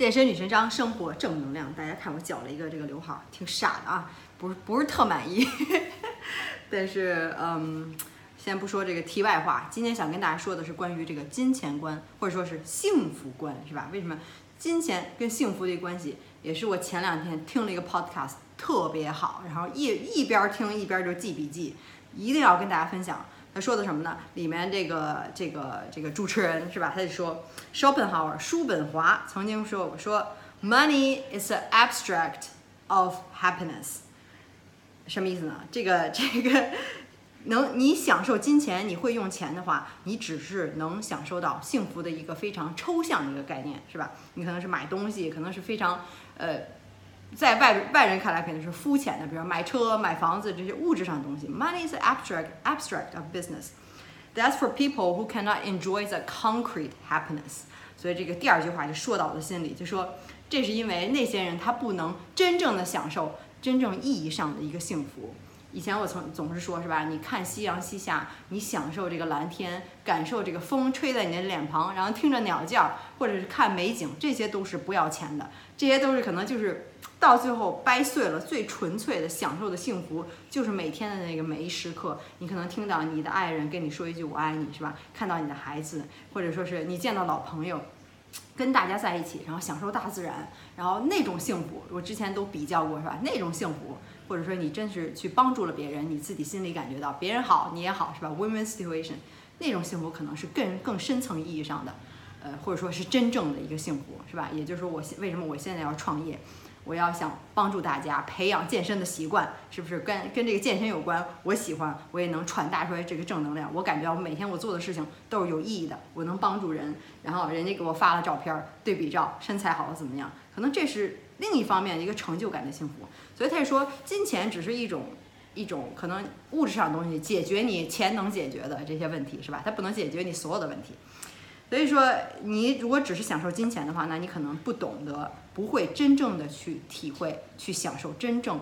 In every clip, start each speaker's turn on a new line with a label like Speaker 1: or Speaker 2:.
Speaker 1: 健身女神张，生活正能量。大家看我绞了一个这个刘海儿，挺傻的啊，不是不是特满意。但是嗯，先不说这个题外话，今天想跟大家说的是关于这个金钱观，或者说是幸福观，是吧？为什么金钱跟幸福的关系，也是我前两天听了一个 podcast，特别好，然后一一边听一边就记笔记，一定要跟大家分享。他说的什么呢？里面这个这个这个主持人是吧？他就说，Schopenhauer 叔本华曾经说过，说 Money is an abstract of happiness，什么意思呢？这个这个能你享受金钱，你会用钱的话，你只是能享受到幸福的一个非常抽象的一个概念，是吧？你可能是买东西，可能是非常呃。在外外人看来肯定是肤浅的，比如买车、买房子这些物质上的东西。Money is abstract abstract of business. That's for people who cannot enjoy the concrete happiness. 所以这个第二句话就说到我的心里，就说这是因为那些人他不能真正的享受真正意义上的一个幸福。以前我从总是说，是吧？你看夕阳西下，你享受这个蓝天，感受这个风吹在你的脸庞，然后听着鸟叫，或者是看美景，这些都是不要钱的，这些都是可能就是到最后掰碎了最纯粹的享受的幸福，就是每天的那个每一时刻，你可能听到你的爱人跟你说一句我爱你，是吧？看到你的孩子，或者说是你见到老朋友，跟大家在一起，然后享受大自然，然后那种幸福，我之前都比较过，是吧？那种幸福。或者说你真是去帮助了别人，你自己心里感觉到别人好，你也好，是吧？Women situation，那种幸福可能是更更深层意义上的，呃，或者说是真正的一个幸福，是吧？也就是说，我现为什么我现在要创业，我要想帮助大家培养健身的习惯，是不是跟跟这个健身有关？我喜欢，我也能传达出来这个正能量。我感觉我每天我做的事情都是有意义的，我能帮助人，然后人家给我发了照片对比照，身材好怎么样？可能这是另一方面一个成就感的幸福。所以他就说，金钱只是一种一种可能物质上的东西，解决你钱能解决的这些问题，是吧？它不能解决你所有的问题。所以说，你如果只是享受金钱的话，那你可能不懂得，不会真正的去体会、去享受真正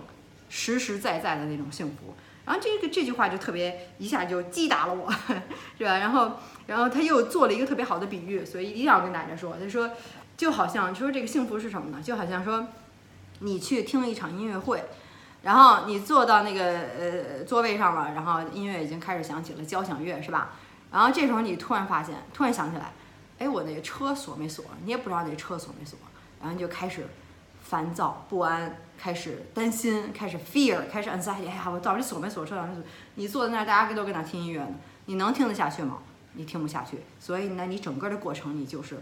Speaker 1: 实实在在的那种幸福。然后这个这句话就特别一下就 击打了我，是吧？然后然后他又做了一个特别好的比喻，所以一定要跟大家说，他说就好像说这个幸福是什么呢？就好像说。你去听了一场音乐会，然后你坐到那个呃座位上了，然后音乐已经开始响起了交响乐，是吧？然后这时候你突然发现，突然想起来，哎，我那车锁没锁？你也不知道那车锁没锁，然后你就开始烦躁不安，开始担心，开始 fear，开始 anxiety，哎呀，我到底锁没锁车？你坐在那儿，大家都搁那听音乐呢，你能听得下去吗？你听不下去，所以呢，你整个的过程你就是。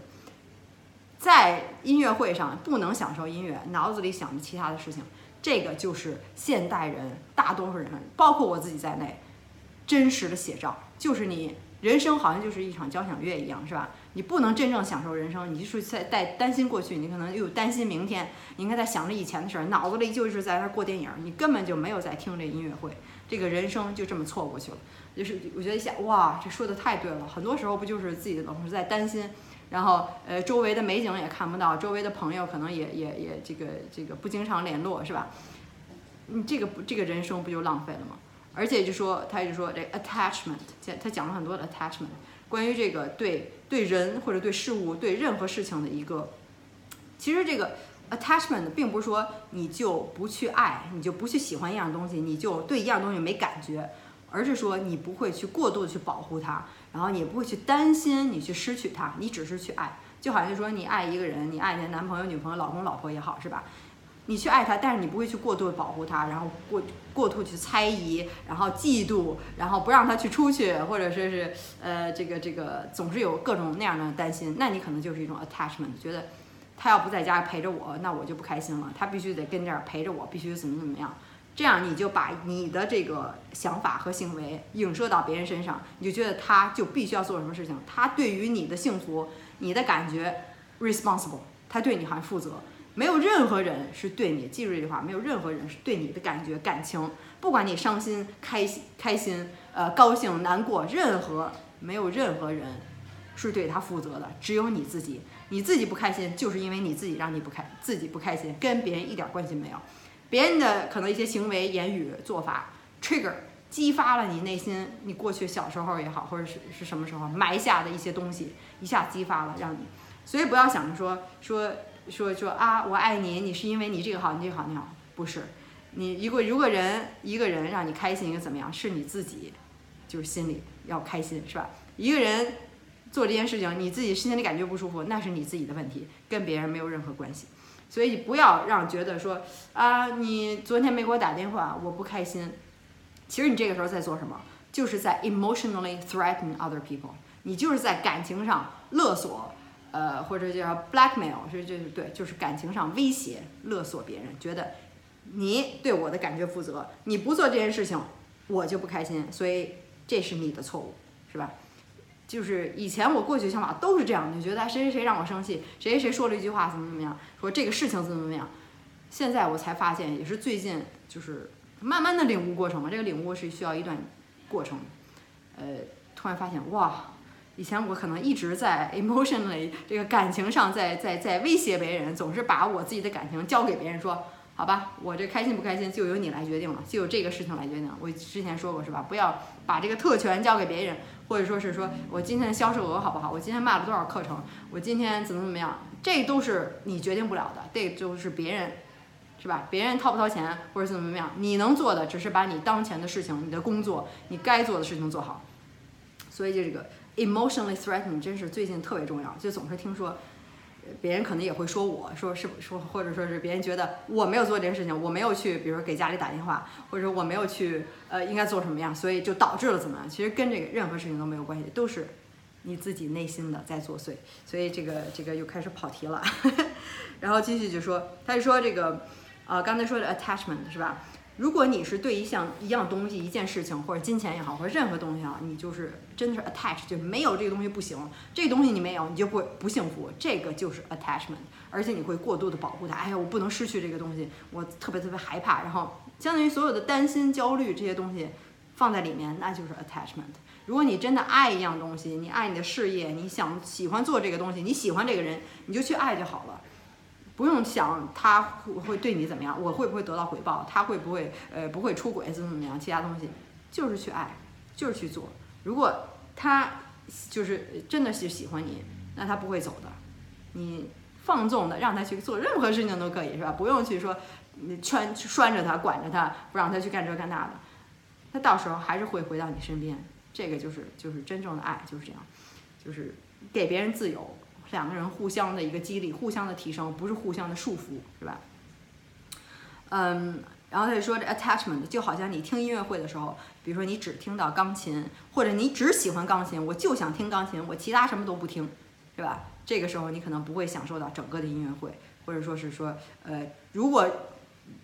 Speaker 1: 在音乐会上不能享受音乐，脑子里想着其他的事情，这个就是现代人大多数人，包括我自己在内，真实的写照。就是你人生好像就是一场交响乐一样，是吧？你不能真正享受人生，你就是在在担心过去，你可能又担心明天，你应该在想着以前的事儿，脑子里就是在那过电影，你根本就没有在听这音乐会，这个人生就这么错过去了。就是我觉得一下，哇，这说的太对了，很多时候不就是自己总是在担心。然后，呃，周围的美景也看不到，周围的朋友可能也也也这个这个不经常联络，是吧？你这个不这个人生不就浪费了吗？而且就说，他就说这 attachment，他讲了很多的 attachment，关于这个对对人或者对事物对任何事情的一个，其实这个 attachment 并不是说你就不去爱，你就不去喜欢一样东西，你就对一样东西没感觉，而是说你不会去过度的去保护它。然后你不会去担心你去失去它，你只是去爱，就好像说你爱一个人，你爱你的男朋友、女朋友、老公、老婆也好，是吧？你去爱他，但是你不会去过度保护他，然后过过度去猜疑，然后嫉妒，然后不让他去出去，或者说是呃这个这个总是有各种那样的担心，那你可能就是一种 attachment，觉得他要不在家陪着我，那我就不开心了，他必须得跟这儿陪着我，必须怎么怎么样。这样你就把你的这个想法和行为影射到别人身上，你就觉得他就必须要做什么事情，他对于你的幸福、你的感觉 responsible，他对你还负责。没有任何人是对你，记住这句话，没有任何人是对你的感觉、感情，不管你伤心、开心、开心、呃高兴、难过，任何没有任何人是对他负责的，只有你自己。你自己不开心，就是因为你自己让你不开，自己不开心，跟别人一点关系没有。别人的可能一些行为、言语、做法，trigger 激发了你内心，你过去小时候也好，或者是是什么时候埋下的一些东西，一下激发了，让你，所以不要想着说说说说啊，我爱你，你是因为你这个好，你这个好，你好，不是。你如果如果人一个人让你开心，一个怎么样，是你自己，就是心里要开心，是吧？一个人做这件事情，你自己心里感觉不舒服，那是你自己的问题，跟别人没有任何关系。所以不要让觉得说啊，你昨天没给我打电话，我不开心。其实你这个时候在做什么？就是在 emotionally threaten other people，你就是在感情上勒索，呃，或者叫 blackmail，是就是对，就是感情上威胁勒索别人，觉得你对我的感觉负责，你不做这件事情，我就不开心，所以这是你的错误，是吧？就是以前我过去想法都是这样，就觉得谁谁谁让我生气，谁谁谁说了一句话怎么怎么样，说这个事情怎么怎么样。现在我才发现，也是最近就是慢慢的领悟过程嘛，这个领悟是需要一段过程。呃，突然发现哇，以前我可能一直在 emotionally 这个感情上在在在威胁别人，总是把我自己的感情交给别人说。好吧，我这开心不开心就由你来决定了，就由这个事情来决定。我之前说过是吧？不要把这个特权交给别人，或者说是说我今天的销售额好不好？我今天卖了多少课程？我今天怎么怎么样？这都是你决定不了的，这就是别人，是吧？别人掏不掏钱或者怎么怎么样？你能做的只是把你当前的事情、你的工作、你该做的事情做好。所以就这个 emotionally threatening 真是最近特别重要，就总是听说。别人可能也会说我说是说，或者说是别人觉得我没有做这件事情，我没有去，比如说给家里打电话，或者说我没有去，呃，应该做什么样，所以就导致了怎么样？其实跟这个任何事情都没有关系，都是你自己内心的在作祟。所以这个这个又开始跑题了，然后继续就说，他就说这个，呃，刚才说的 attachment 是吧？如果你是对一项一样东西、一件事情，或者金钱也好，或者任何东西啊，你就是真的是 attach，就没有这个东西不行。这东西你没有，你就不不幸福。这个就是 attachment，而且你会过度的保护它。哎呀，我不能失去这个东西，我特别特别害怕。然后相当于所有的担心、焦虑这些东西放在里面，那就是 attachment。如果你真的爱一样东西，你爱你的事业，你想喜欢做这个东西，你喜欢这个人，你就去爱就好了。不用想他会会对你怎么样，我会不会得到回报，他会不会呃不会出轨怎么怎么样，其他东西就是去爱，就是去做。如果他就是真的是喜欢你，那他不会走的。你放纵的让他去做任何事情都可以是吧？不用去说你圈拴着他管着他，不让他去干这干那的，他到时候还是会回到你身边。这个就是就是真正的爱就是这样，就是给别人自由。两个人互相的一个激励，互相的提升，不是互相的束缚，是吧？嗯，然后他就说这 attachment 就好像你听音乐会的时候，比如说你只听到钢琴，或者你只喜欢钢琴，我就想听钢琴，我其他什么都不听，是吧？这个时候你可能不会享受到整个的音乐会，或者说是说，呃，如果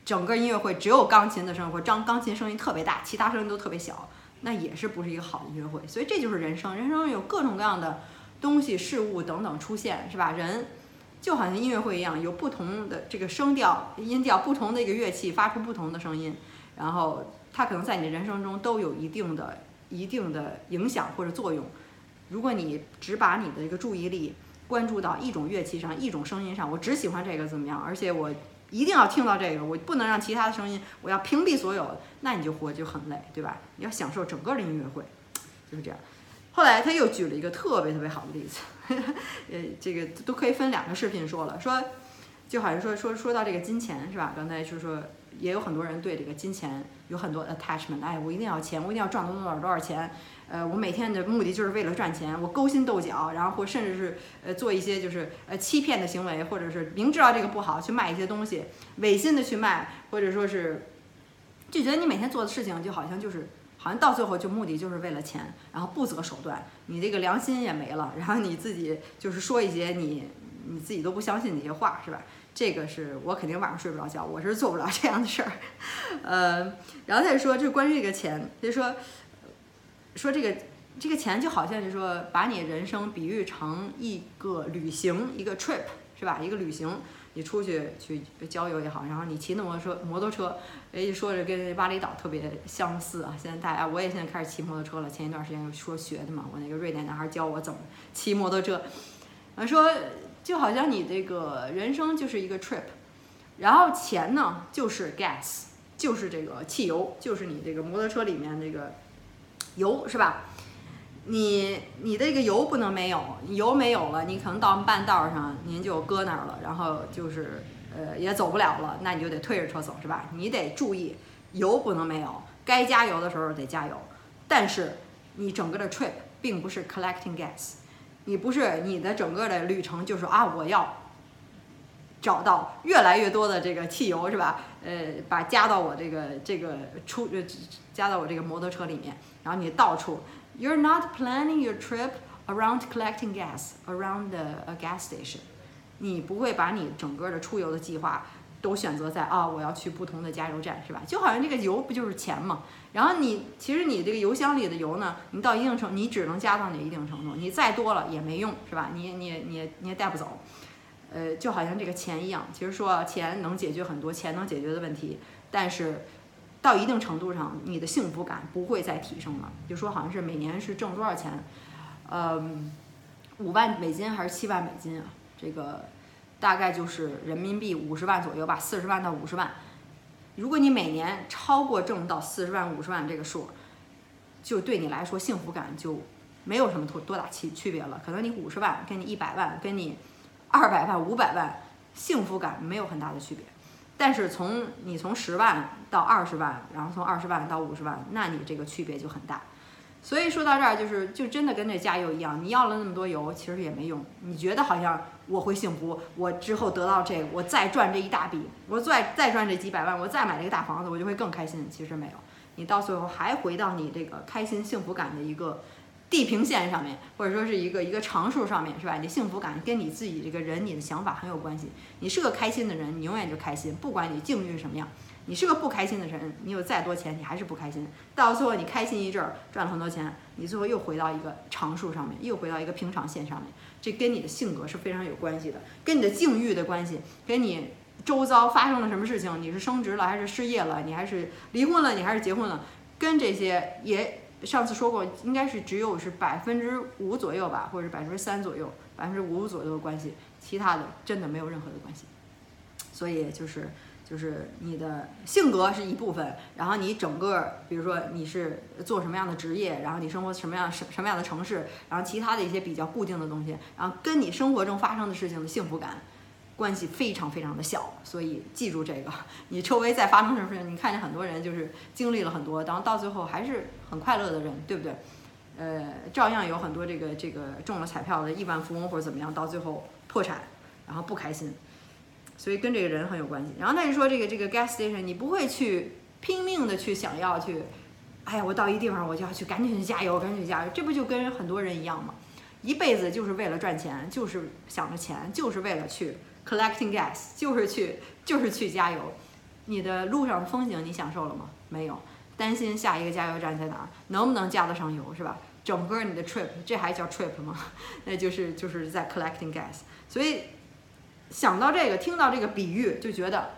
Speaker 1: 整个音乐会只有钢琴的声或张钢琴声音特别大，其他声音都特别小，那也是不是一个好的音乐会。所以这就是人生，人生有各种各样的。东西、事物等等出现，是吧？人就好像音乐会一样，有不同的这个声调、音调，不同的一个乐器发出不同的声音，然后它可能在你的人生中都有一定的、一定的影响或者作用。如果你只把你的一个注意力关注到一种乐器上、一种声音上，我只喜欢这个怎么样？而且我一定要听到这个，我不能让其他的声音，我要屏蔽所有，那你就活就很累，对吧？你要享受整个的音乐会，就是这样。后来他又举了一个特别特别好的例子，呃，这个都可以分两个视频说了，说就好像说说说到这个金钱是吧？刚才就是说也有很多人对这个金钱有很多 attachment，哎，我一定要钱，我一定要赚多少多少钱，呃，我每天的目的就是为了赚钱，我勾心斗角，然后或甚至是呃做一些就是呃欺骗的行为，或者是明知道这个不好去卖一些东西，违心的去卖，或者说是就觉得你每天做的事情就好像就是。好像到最后就目的就是为了钱，然后不择手段，你这个良心也没了，然后你自己就是说一些你你自己都不相信那些话，是吧？这个是我肯定晚上睡不着觉，我是做不了这样的事儿。呃，然后再说，就关于这个钱，他就说说这个这个钱就好像是说把你人生比喻成一个旅行，一个 trip，是吧？一个旅行。你出去去郊游也好，然后你骑那摩托车，摩托车，哎，说着跟巴厘岛特别相似啊。现在大家，我也现在开始骑摩托车了。前一段时间说学的嘛，我那个瑞典男孩教我怎么骑摩托车。啊，说就好像你这个人生就是一个 trip，然后钱呢就是 gas，就是这个汽油，就是你这个摩托车里面这个油，是吧？你你的这个油不能没有，油没有了，你可能到半道上您就搁那儿了，然后就是呃也走不了了，那你就得推着车走是吧？你得注意油不能没有，该加油的时候得加油，但是你整个的 trip 并不是 collecting gas，你不是你的整个的旅程就是啊我要找到越来越多的这个汽油是吧？呃，把加到我这个这个出呃加到我这个摩托车里面，然后你到处。You're not planning your trip around collecting gas around the a gas station。你不会把你整个的出游的计划都选择在啊，我要去不同的加油站，是吧？就好像这个油不就是钱嘛？然后你其实你这个油箱里的油呢，你到一定程，你只能加到你一定程度，你再多了也没用，是吧？你你你你也带不走。呃，就好像这个钱一样，其实说钱能解决很多钱能解决的问题，但是。到一定程度上，你的幸福感不会再提升了。就说好像是每年是挣多少钱，嗯，五万美金还是七万美金啊？这个大概就是人民币五十万左右吧，四十万到五十万。如果你每年超过挣到四十万、五十万这个数，就对你来说幸福感就没有什么多多大区区别了。可能你五十万跟你一百万跟你二百万、五百万，幸福感没有很大的区别。但是从你从十万到二十万，然后从二十万到五十万，那你这个区别就很大。所以说到这儿，就是就真的跟这加油一样，你要了那么多油，其实也没用。你觉得好像我会幸福，我之后得到这个，我再赚这一大笔，我再再赚这几百万，我再买这个大房子，我就会更开心。其实没有，你到最后还回到你这个开心幸福感的一个。地平线上面，或者说是一个一个常数上面，是吧？你幸福感跟你自己这个人，你的想法很有关系。你是个开心的人，你永远就开心，不管你境遇什么样。你是个不开心的人，你有再多钱，你还是不开心。到最后，你开心一阵儿，赚了很多钱，你最后又回到一个常数上面，又回到一个平常线上面。这跟你的性格是非常有关系的，跟你的境遇的关系，跟你周遭发生了什么事情，你是升职了还是失业了，你还是离婚了，你还是结婚了，跟这些也。上次说过，应该是只有是百分之五左右吧，或者是百分之三左右，百分之五左右的关系，其他的真的没有任何的关系。所以就是就是你的性格是一部分，然后你整个，比如说你是做什么样的职业，然后你生活什么样什什么样的城市，然后其他的一些比较固定的东西，然后跟你生活中发生的事情的幸福感。关系非常非常的小，所以记住这个。你周围再发生什么事情，你看见很多人就是经历了很多，然后到最后还是很快乐的人，对不对？呃，照样有很多这个这个中了彩票的亿万富翁或者怎么样，到最后破产，然后不开心。所以跟这个人很有关系。然后他就说这个这个 gas station，你不会去拼命的去想要去，哎呀，我到一地方我就要去赶紧去加油，赶紧去加油，这不就跟很多人一样吗？一辈子就是为了赚钱，就是想着钱，就是为了去。Collecting gas 就是去就是去加油，你的路上风景你享受了吗？没有，担心下一个加油站在哪儿，能不能加得上油是吧？整个你的 trip 这还叫 trip 吗？那就是就是在 collecting gas。所以想到这个，听到这个比喻就觉得，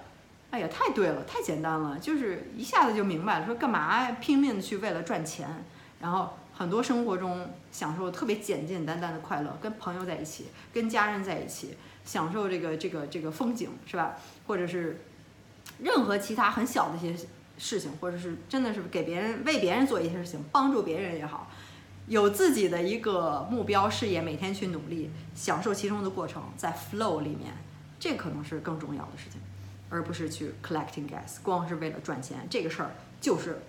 Speaker 1: 哎呀，太对了，太简单了，就是一下子就明白了，说干嘛拼命的去为了赚钱，然后很多生活中享受特别简简单单的快乐，跟朋友在一起，跟家人在一起。享受这个这个这个风景是吧？或者是任何其他很小的一些事情，或者是真的是给别人为别人做一些事情，帮助别人也好，有自己的一个目标事业，每天去努力，享受其中的过程，在 flow 里面，这可能是更重要的事情，而不是去 collecting gas，光是为了赚钱，这个事儿就是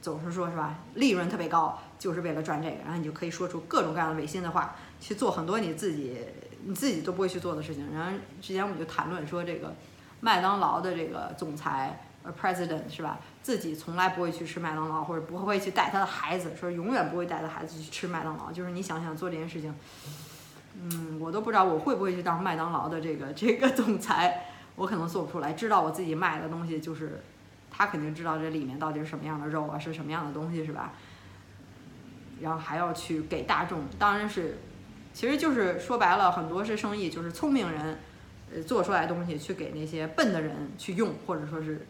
Speaker 1: 总是说是吧，利润特别高，就是为了赚这个，然后你就可以说出各种各样的违心的话，去做很多你自己。你自己都不会去做的事情。然后之前我们就谈论说，这个麦当劳的这个总裁呃 president 是吧？自己从来不会去吃麦当劳，或者不会去带他的孩子，说永远不会带他孩子去吃麦当劳。就是你想想做这件事情，嗯，我都不知道我会不会去当麦当劳的这个这个总裁，我可能做不出来。知道我自己卖的东西，就是他肯定知道这里面到底是什么样的肉啊，是什么样的东西是吧？然后还要去给大众，当然是。其实就是说白了，很多是生意，就是聪明人，呃，做出来东西去给那些笨的人去用，或者说是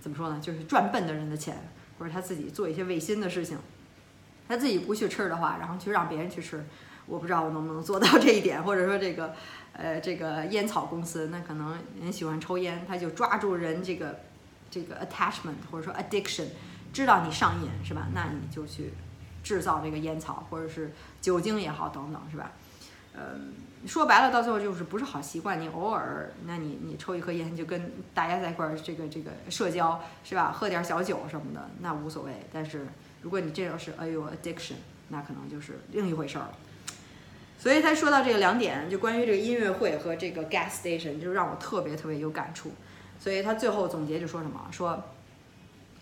Speaker 1: 怎么说呢？就是赚笨的人的钱，或者他自己做一些违心的事情，他自己不去吃的话，然后去让别人去吃。我不知道我能不能做到这一点，或者说这个，呃，这个烟草公司，那可能人喜欢抽烟，他就抓住人这个这个 attachment 或者说 addiction，知道你上瘾是吧？那你就去制造这个烟草，或者是酒精也好等等，是吧？呃，说白了，到最后就是不是好习惯。你偶尔，那你你抽一颗烟，就跟大家在一块儿这个这个社交，是吧？喝点小酒什么的，那无所谓。但是如果你这要是哎呦 addiction，那可能就是另一回事儿了。所以他说到这个两点，就关于这个音乐会和这个 gas station，就让我特别特别有感触。所以他最后总结就说什么？说，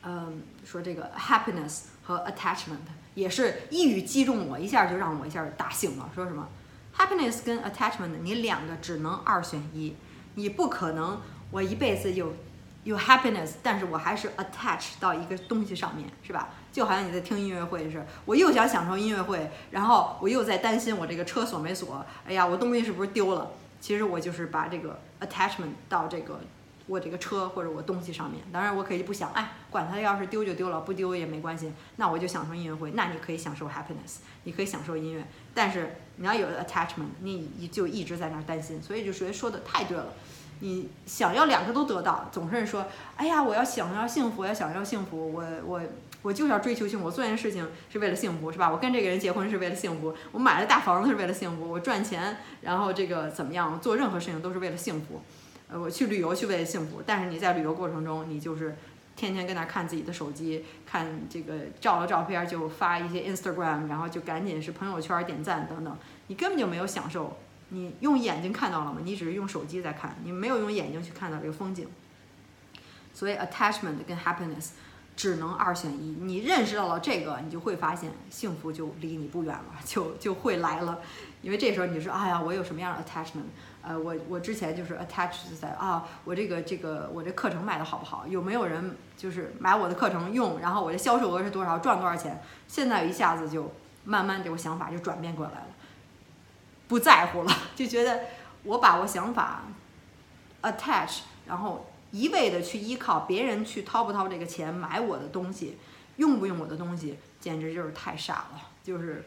Speaker 1: 嗯，说这个 happiness 和 attachment 也是一语击中我，一下就让我一下打醒了。说什么？Happiness 跟 attachment，你两个只能二选一，你不可能我一辈子有有 happiness，但是我还是 attach 到一个东西上面，是吧？就好像你在听音乐会似的，我又想享受音乐会，然后我又在担心我这个车锁没锁，哎呀，我东西是不是丢了？其实我就是把这个 attachment 到这个。我这个车或者我东西上面，当然我可以不想，哎，管它要是丢就丢了，不丢也没关系。那我就享受音乐会，那你可以享受 happiness，你可以享受音乐。但是你要有 attachment，你就一直在那儿担心。所以就属于说的太对了，你想要两个都得到，总是说，哎呀，我要想要幸福，要想要幸福，我我我就要追求幸福，我做件事情是为了幸福，是吧？我跟这个人结婚是为了幸福，我买了大房子是为了幸福，我赚钱，然后这个怎么样，做任何事情都是为了幸福。呃，我去旅游去为了幸福，但是你在旅游过程中，你就是天天跟那看自己的手机，看这个照了照片就发一些 Instagram，然后就赶紧是朋友圈点赞等等，你根本就没有享受。你用眼睛看到了吗？你只是用手机在看，你没有用眼睛去看到这个风景。所以 attachment 跟 happiness 只能二选一。你认识到了这个，你就会发现幸福就离你不远了，就就会来了。因为这时候你说，哎呀，我有什么样的 attachment？呃，我我之前就是 attach 在啊，我这个这个我这课程卖的好不好？有没有人就是买我的课程用？然后我的销售额是多少？赚多少钱？现在一下子就慢慢这个想法就转变过来了，不在乎了，就觉得我把我想法 attach，然后一味的去依靠别人去掏不掏这个钱买我的东西，用不用我的东西，简直就是太傻了，就是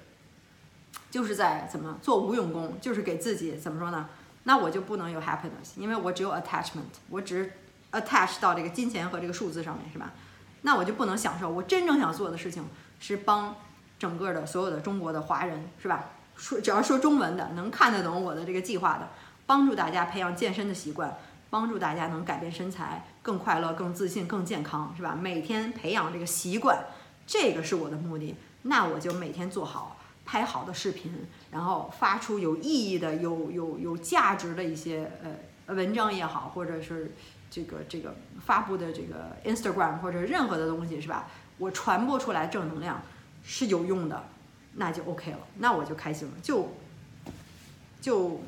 Speaker 1: 就是在怎么做无用功，就是给自己怎么说呢？那我就不能有 happiness，因为我只有 attachment，我只 attach 到这个金钱和这个数字上面，是吧？那我就不能享受我真正想做的事情，是帮整个的所有的中国的华人，是吧？说只要说中文的，能看得懂我的这个计划的，帮助大家培养健身的习惯，帮助大家能改变身材，更快乐、更自信、更健康，是吧？每天培养这个习惯，这个是我的目的。那我就每天做好。拍好的视频，然后发出有意义的、有有有价值的一些呃文章也好，或者是这个这个发布的这个 Instagram 或者任何的东西是吧？我传播出来正能量是有用的，那就 OK 了，那我就开心了，就就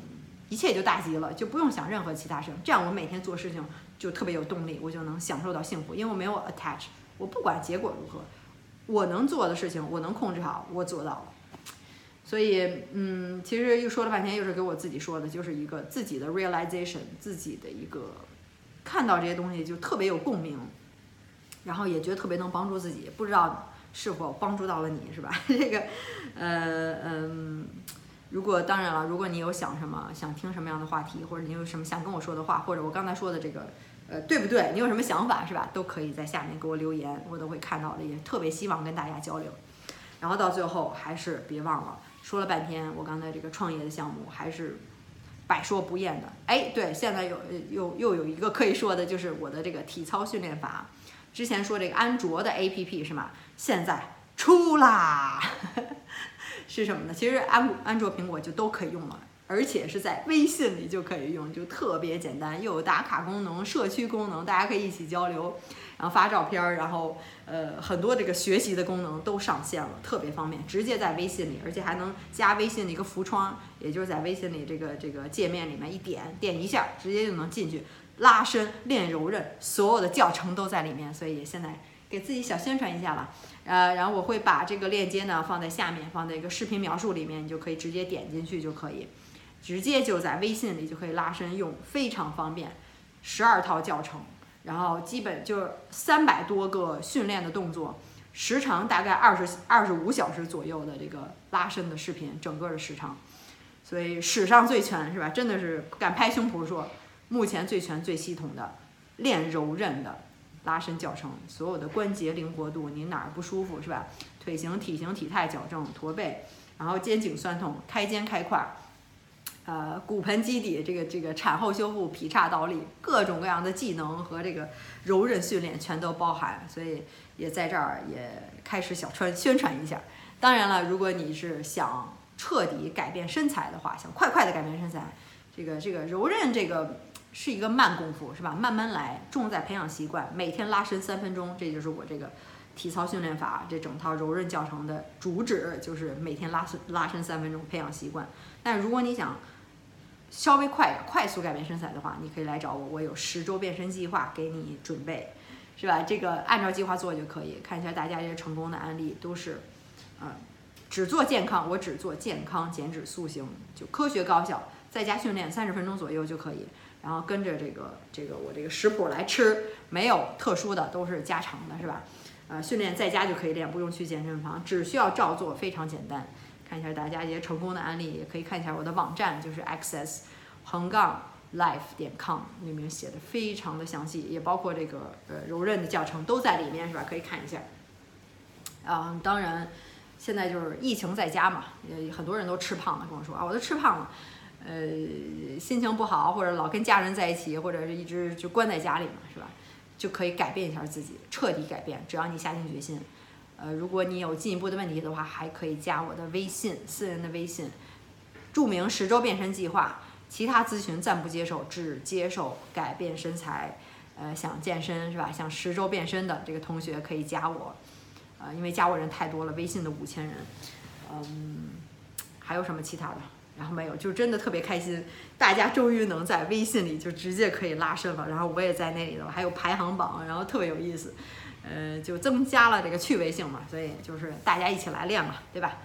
Speaker 1: 一切就大吉了，就不用想任何其他事情。这样我每天做事情就特别有动力，我就能享受到幸福，因为我没有 attach，我不管结果如何，我能做的事情我能控制好，我做到了。所以，嗯，其实又说了半天，又是给我自己说的，就是一个自己的 realization，自己的一个看到这些东西就特别有共鸣，然后也觉得特别能帮助自己，不知道是否帮助到了你，是吧？这个，呃，嗯，如果当然了，如果你有想什么，想听什么样的话题，或者你有什么想跟我说的话，或者我刚才说的这个，呃，对不对？你有什么想法，是吧？都可以在下面给我留言，我都会看到的，也特别希望跟大家交流。然后到最后，还是别忘了。说了半天，我刚才这个创业的项目还是百说不厌的。哎，对，现在有又又有一个可以说的，就是我的这个体操训练法。之前说这个安卓的 APP 是吗？现在出啦，是什么呢？其实安安卓、苹果就都可以用了，而且是在微信里就可以用，就特别简单，又有打卡功能、社区功能，大家可以一起交流。然后发照片，然后呃很多这个学习的功能都上线了，特别方便，直接在微信里，而且还能加微信的一个浮窗，也就是在微信里这个这个界面里面一点点一下，直接就能进去拉伸练柔韧，所有的教程都在里面，所以现在给自己小宣传一下吧。呃，然后我会把这个链接呢放在下面，放在一个视频描述里面，你就可以直接点进去就可以，直接就在微信里就可以拉伸用，非常方便，十二套教程。然后基本就三百多个训练的动作，时长大概二十二十五小时左右的这个拉伸的视频，整个的时长，所以史上最全是吧？真的是敢拍胸脯说，目前最全最系统的练柔韧的拉伸教程，所有的关节灵活度，你哪儿不舒服是吧？腿型、体型、体态矫正，驼背，然后肩颈酸痛，开肩开胯，呃，骨盆基底这个这个产后修复、劈叉倒立，各种各样的技能和这个柔韧训练全都包含，所以也在这儿也开始小传宣传一下。当然了，如果你是想彻底改变身材的话，想快快的改变身材，这个这个柔韧这个是一个慢功夫，是吧？慢慢来，重在培养习惯，每天拉伸三分钟，这就是我这个体操训练法这整套柔韧教程的主旨，就是每天拉伸拉伸三分钟，培养习惯。但如果你想稍微快快速改变身材的话，你可以来找我，我有十周变身计划给你准备，是吧？这个按照计划做就可以。看一下大家这些成功的案例都是。嗯，只做健康，我只做健康减脂塑形，就科学高效，在家训练三十分钟左右就可以，然后跟着这个这个我这个食谱来吃，没有特殊的，都是家常的，是吧？呃，训练在家就可以练，不用去健身房，只需要照做，非常简单。看一下大家一些成功的案例，也可以看一下我的网站，就是 access 横杠 life 点 com 里面写的非常的详细，也包括这个呃柔韧的教程都在里面，是吧？可以看一下。嗯，当然。现在就是疫情在家嘛，也很多人都吃胖了，跟我说啊，我都吃胖了，呃，心情不好或者老跟家人在一起，或者是一直就关在家里嘛，是吧？就可以改变一下自己，彻底改变，只要你下定决心。呃，如果你有进一步的问题的话，还可以加我的微信，私人的微信，著名十周变身计划，其他咨询暂不接受，只接受改变身材，呃，想健身是吧？想十周变身的这个同学可以加我。呃，因为加我人太多了，微信的五千人，嗯，还有什么其他的？然后没有，就真的特别开心，大家终于能在微信里就直接可以拉伸了，然后我也在那里头，还有排行榜，然后特别有意思，呃，就增加了这个趣味性嘛，所以就是大家一起来练嘛，对吧？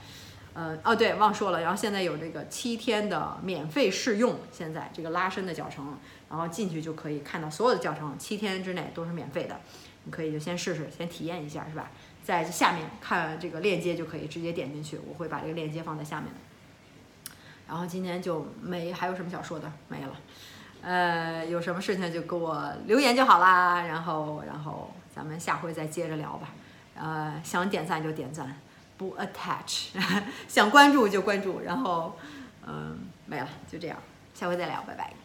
Speaker 1: 呃，哦对，忘说了，然后现在有这个七天的免费试用，现在这个拉伸的教程，然后进去就可以看到所有的教程，七天之内都是免费的，你可以就先试试，先体验一下，是吧？在下面看这个链接就可以直接点进去，我会把这个链接放在下面的然后今天就没还有什么想说的没了，呃，有什么事情就给我留言就好啦。然后然后咱们下回再接着聊吧。呃，想点赞就点赞，不 attach，想关注就关注。然后嗯，没了，就这样，下回再聊，拜拜。